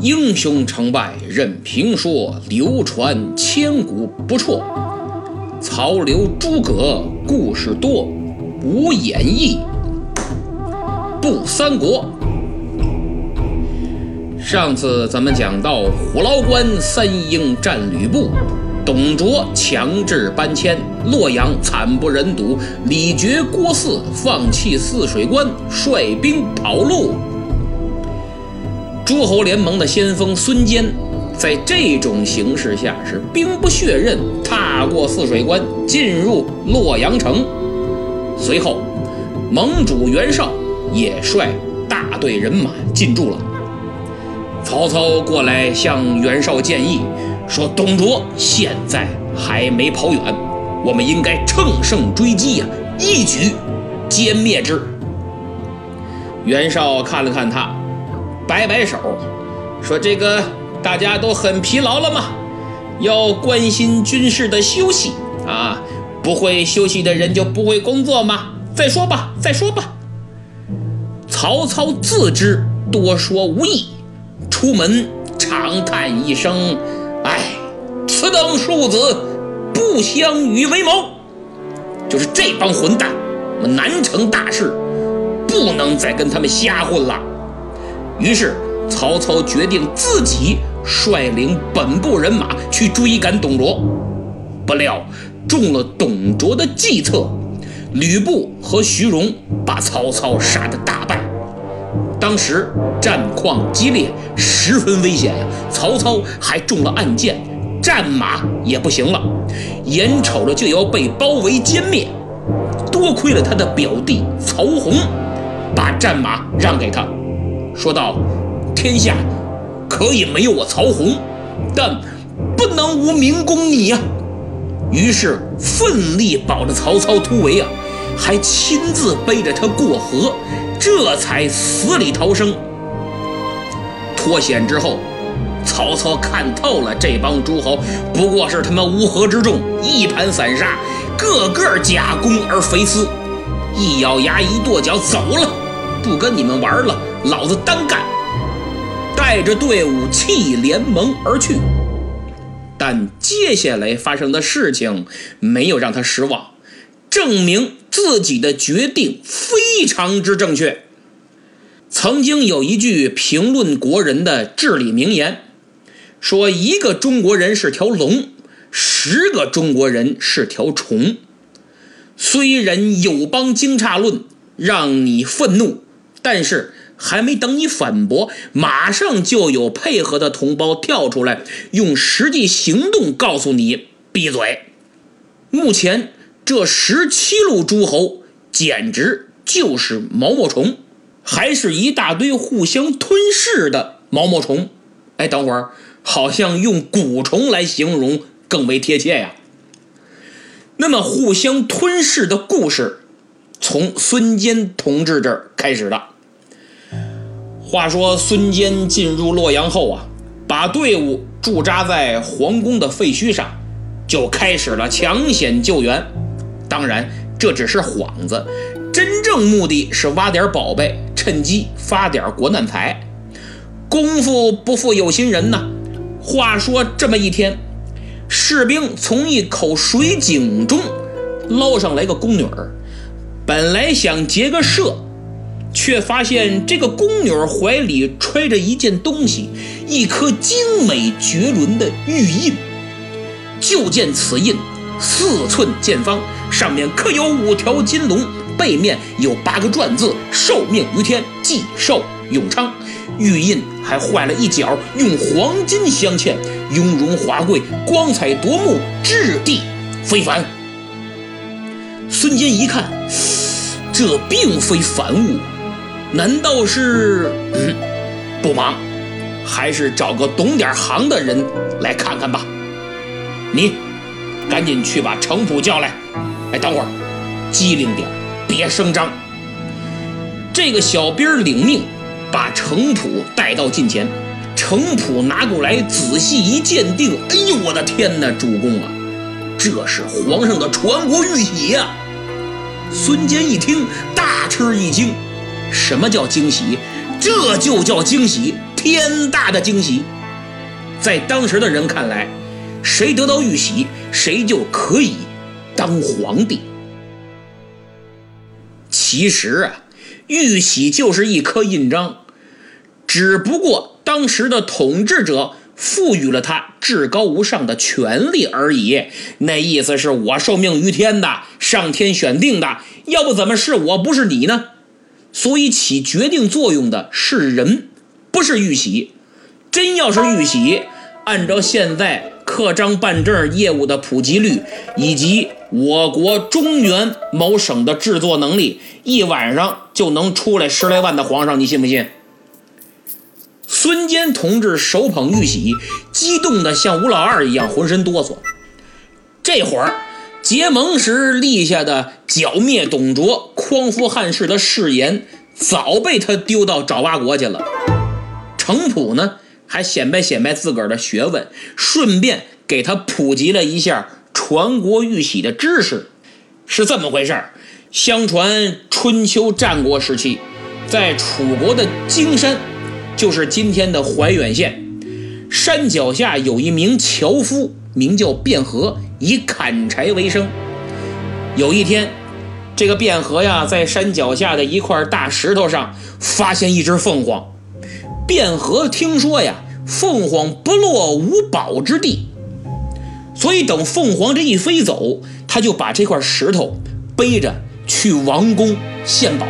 英雄成败任评说，流传千古不辍。曹刘诸葛故事多，无演义不三国。上次咱们讲到虎牢关三英战吕布，董卓强制搬迁，洛阳惨不忍睹，李傕、郭汜放弃汜水关，率兵跑路。诸侯联盟的先锋孙坚，在这种形势下是兵不血刃，踏过汜水关，进入洛阳城。随后，盟主袁绍也率大队人马进驻了。曹操过来向袁绍建议说：“董卓现在还没跑远，我们应该乘胜追击呀，一举歼灭之。”袁绍看了看他。摆摆手，说：“这个大家都很疲劳了嘛，要关心军事的休息啊！不会休息的人就不会工作吗？再说吧，再说吧。”曹操自知多说无益，出门长叹一声：“哎，此等庶子，不相与为谋。就是这帮混蛋，我难成大事，不能再跟他们瞎混了。”于是，曹操决定自己率领本部人马去追赶董卓。不料中了董卓的计策，吕布和徐荣把曹操杀得大败。当时战况激烈，十分危险呀！曹操还中了暗箭，战马也不行了，眼瞅着就要被包围歼灭。多亏了他的表弟曹洪，把战马让给他。说道：“天下可以没有我曹洪，但不能无明公你呀。”于是奋力保着曹操突围啊，还亲自背着他过河，这才死里逃生。脱险之后，曹操看透了这帮诸侯不过是他们乌合之众，一盘散沙，个个假公而肥私，一咬牙一跺脚走了，不跟你们玩了。老子单干，带着队伍弃联盟而去。但接下来发生的事情没有让他失望，证明自己的决定非常之正确。曾经有一句评论国人的至理名言，说一个中国人是条龙，十个中国人是条虫。虽然友邦惊诧论让你愤怒，但是。还没等你反驳，马上就有配合的同胞跳出来，用实际行动告诉你闭嘴。目前这十七路诸侯简直就是毛毛虫，还是一大堆互相吞噬的毛毛虫。哎，等会儿好像用蛊虫来形容更为贴切呀。那么互相吞噬的故事，从孙坚同志这儿开始的。话说孙坚进入洛阳后啊，把队伍驻扎在皇宫的废墟上，就开始了抢险救援。当然，这只是幌子，真正目的是挖点宝贝，趁机发点国难财。功夫不负有心人呐。话说这么一天，士兵从一口水井中捞上来个宫女儿，本来想结个社。却发现这个宫女怀里揣着一件东西，一颗精美绝伦的玉印。就见此印四寸见方，上面刻有五条金龙，背面有八个篆字：“受命于天，既寿永昌。”玉印还坏了一角，用黄金镶嵌，雍容华贵，光彩夺目，质地非凡。孙坚一看，这并非凡物。难道是？嗯，不忙，还是找个懂点行的人来看看吧。你赶紧去把程普叫来。哎，等会儿，机灵点，别声张。这个小兵领命，把程普带到近前。程普拿过来仔细一鉴定，哎呦，我的天哪，主公啊，这是皇上的传国玉玺呀！孙坚一听，大吃一惊。什么叫惊喜？这就叫惊喜！天大的惊喜。在当时的人看来，谁得到玉玺，谁就可以当皇帝。其实啊，玉玺就是一颗印章，只不过当时的统治者赋予了他至高无上的权利而已。那意思是我受命于天的，上天选定的，要不怎么是我不是你呢？所以起决定作用的是人，不是玉玺。真要是玉玺，按照现在刻章办证业务的普及率，以及我国中原某省的制作能力，一晚上就能出来十来万的皇上，你信不信？孙坚同志手捧玉玺，激动的像吴老二一样浑身哆嗦。这会儿结盟时立下的剿灭董卓、匡扶汉室的誓言，早被他丢到爪哇国去了。程普呢？还显摆显摆自个儿的学问，顺便给他普及了一下传国玉玺的知识，是这么回事儿。相传春秋战国时期，在楚国的荆山，就是今天的怀远县，山脚下有一名樵夫，名叫卞和，以砍柴为生。有一天，这个卞和呀，在山脚下的一块大石头上发现一只凤凰。卞和听说呀，凤凰不落无宝之地，所以等凤凰这一飞走，他就把这块石头背着去王宫献宝。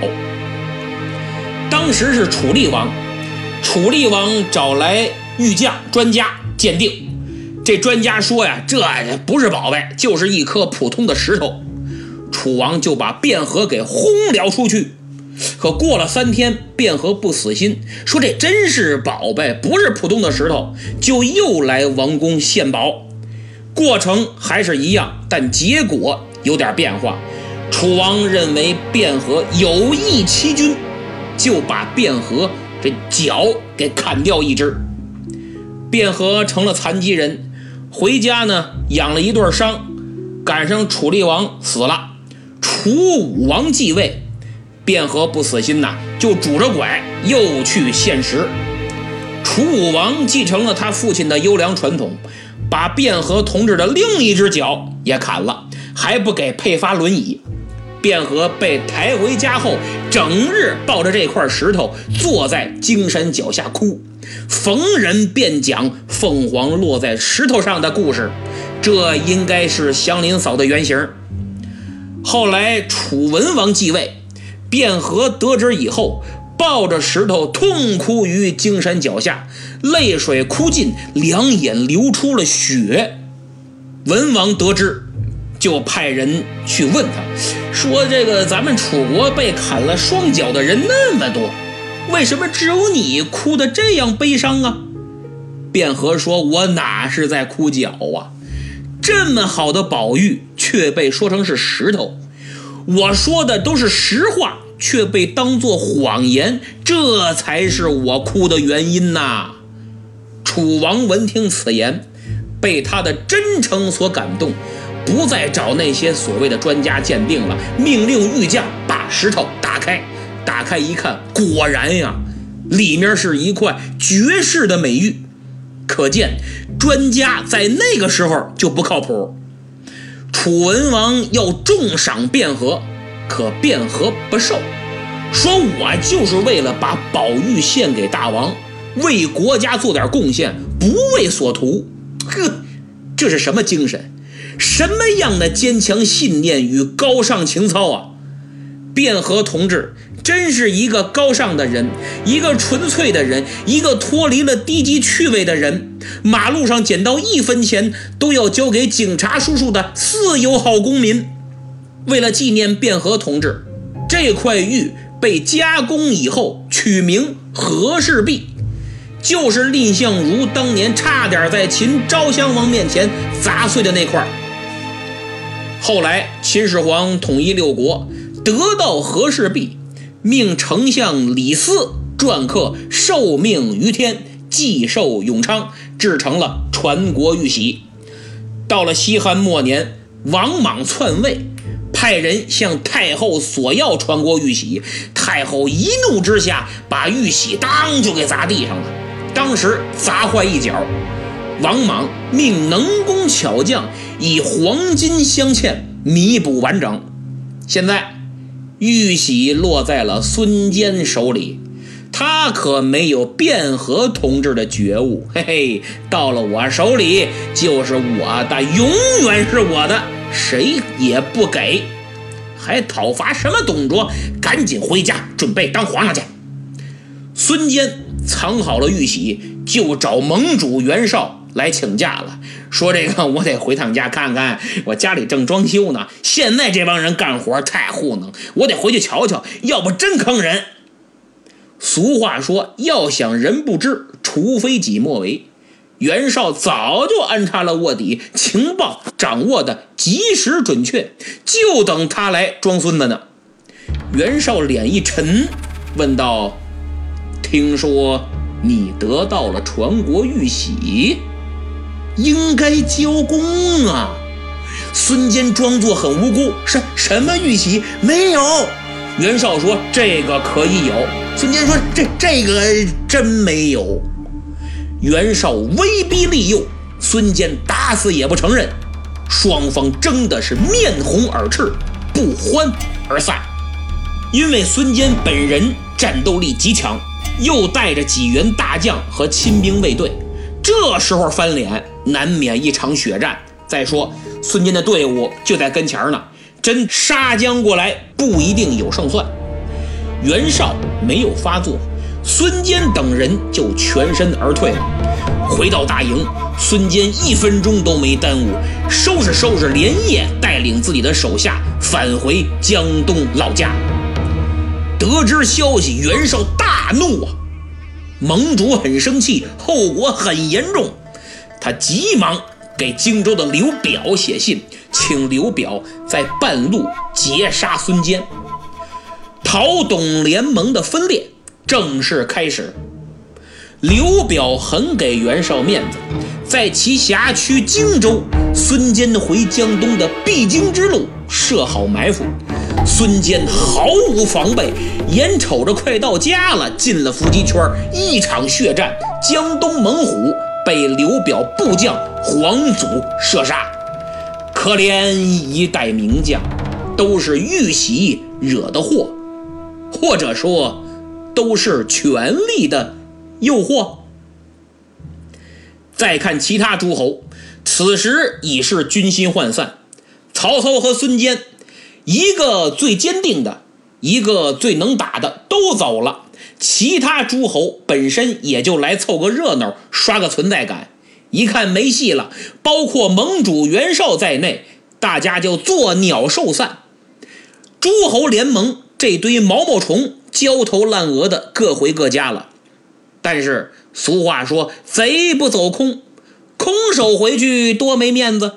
当时是楚厉王，楚厉王找来玉匠专家鉴定，这专家说呀，这不是宝贝，就是一颗普通的石头。楚王就把卞和给轰了出去。可过了三天，卞和不死心，说这真是宝贝，不是普通的石头，就又来王宫献宝。过程还是一样，但结果有点变化。楚王认为卞和有意欺君，就把卞和这脚给砍掉一只。卞和成了残疾人，回家呢养了一对伤，赶上楚厉王死了，楚武王继位。卞和不死心呐，就拄着拐又去献石。楚武王继承了他父亲的优良传统，把卞和同志的另一只脚也砍了，还不给配发轮椅。卞和被抬回家后，整日抱着这块石头坐在荆山脚下哭，逢人便讲凤凰落在石头上的故事。这应该是祥林嫂的原型。后来楚文王继位。卞和得知以后，抱着石头痛哭于荆山脚下，泪水哭尽，两眼流出了血。文王得知，就派人去问他，说：“这个咱们楚国被砍了双脚的人那么多，为什么只有你哭得这样悲伤啊？”卞和说：“我哪是在哭脚啊？这么好的宝玉，却被说成是石头。”我说的都是实话，却被当作谎言，这才是我哭的原因呐！楚王闻听此言，被他的真诚所感动，不再找那些所谓的专家鉴定了，命令玉匠把石头打开。打开一看，果然呀，里面是一块绝世的美玉。可见专家在那个时候就不靠谱。楚文王要重赏卞和，可卞和不受，说我就是为了把宝玉献给大王，为国家做点贡献，不为所图。呵，这是什么精神？什么样的坚强信念与高尚情操啊！卞和同志。真是一个高尚的人，一个纯粹的人，一个脱离了低级趣味的人。马路上捡到一分钱都要交给警察叔叔的四有好公民。为了纪念卞和同志，这块玉被加工以后取名和氏璧，就是蔺相如当年差点在秦昭襄王面前砸碎的那块。后来秦始皇统一六国，得到和氏璧。命丞相李斯篆刻“受命于天，既寿永昌”，制成了传国玉玺。到了西汉末年，王莽篡位，派人向太后索要传国玉玺。太后一怒之下，把玉玺当就给砸地上了。当时砸坏一角，王莽命能工巧匠以黄金镶嵌，弥补完整。现在玉玺落在了孙坚手里，他可没有卞和同志的觉悟。嘿嘿，到了我手里就是我的，永远是我的，谁也不给。还讨伐什么董卓？赶紧回家准备当皇上去。孙坚藏好了玉玺，就找盟主袁绍来请假了。说这个我得回趟家看看，我家里正装修呢。现在这帮人干活太糊弄，我得回去瞧瞧，要不真坑人。俗话说，要想人不知，除非己莫为。袁绍早就安插了卧底，情报掌握的及时准确，就等他来装孙子呢。袁绍脸一沉，问道。听说你得到了传国玉玺，应该交功啊！孙坚装作很无辜，什什么玉玺没有？袁绍说这个可以有。孙坚说这这个真没有。袁绍威逼利诱，孙坚打死也不承认，双方争的是面红耳赤，不欢而散。因为孙坚本人战斗力极强。又带着几员大将和亲兵卫队，这时候翻脸难免一场血战。再说孙坚的队伍就在跟前呢，真杀将过来不一定有胜算。袁绍没有发作，孙坚等人就全身而退了。回到大营，孙坚一分钟都没耽误，收拾收拾，连夜带领自己的手下返回江东老家。得知消息，袁绍大怒啊！盟主很生气，后果很严重。他急忙给荆州的刘表写信，请刘表在半路截杀孙坚。讨董联盟的分裂正式开始。刘表很给袁绍面子，在其辖区荆州，孙坚回江东的必经之路设好埋伏。孙坚毫无防备，眼瞅着快到家了，进了伏击圈，一场血战，江东猛虎被刘表部将黄祖射杀。可怜一代名将，都是玉玺惹的祸，或者说，都是权力的诱惑。再看其他诸侯，此时已是军心涣散，曹操和孙坚。一个最坚定的，一个最能打的都走了，其他诸侯本身也就来凑个热闹，刷个存在感。一看没戏了，包括盟主袁绍在内，大家就作鸟兽散。诸侯联盟这堆毛毛虫焦头烂额的各回各家了。但是俗话说，贼不走空，空手回去多没面子，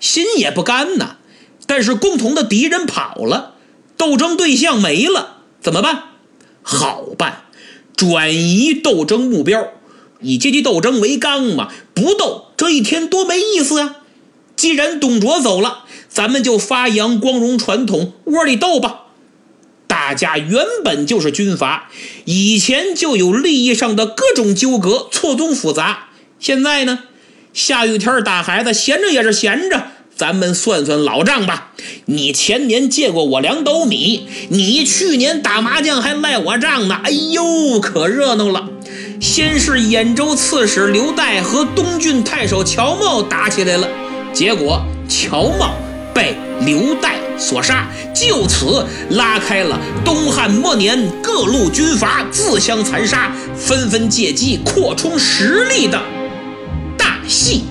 心也不甘呐。但是共同的敌人跑了，斗争对象没了，怎么办？好办，转移斗争目标，以阶级斗争为纲嘛。不斗这一天多没意思啊！既然董卓走了，咱们就发扬光荣传统，窝里斗吧。大家原本就是军阀，以前就有利益上的各种纠葛，错综复杂。现在呢，下雨天打孩子，闲着也是闲着。咱们算算老账吧。你前年借过我两斗米，你去年打麻将还赖我账呢。哎呦，可热闹了！先是兖州刺史刘岱和东郡太守乔瑁打起来了，结果乔瑁被刘岱所杀，就此拉开了东汉末年各路军阀自相残杀、纷纷借机扩充实力的大戏。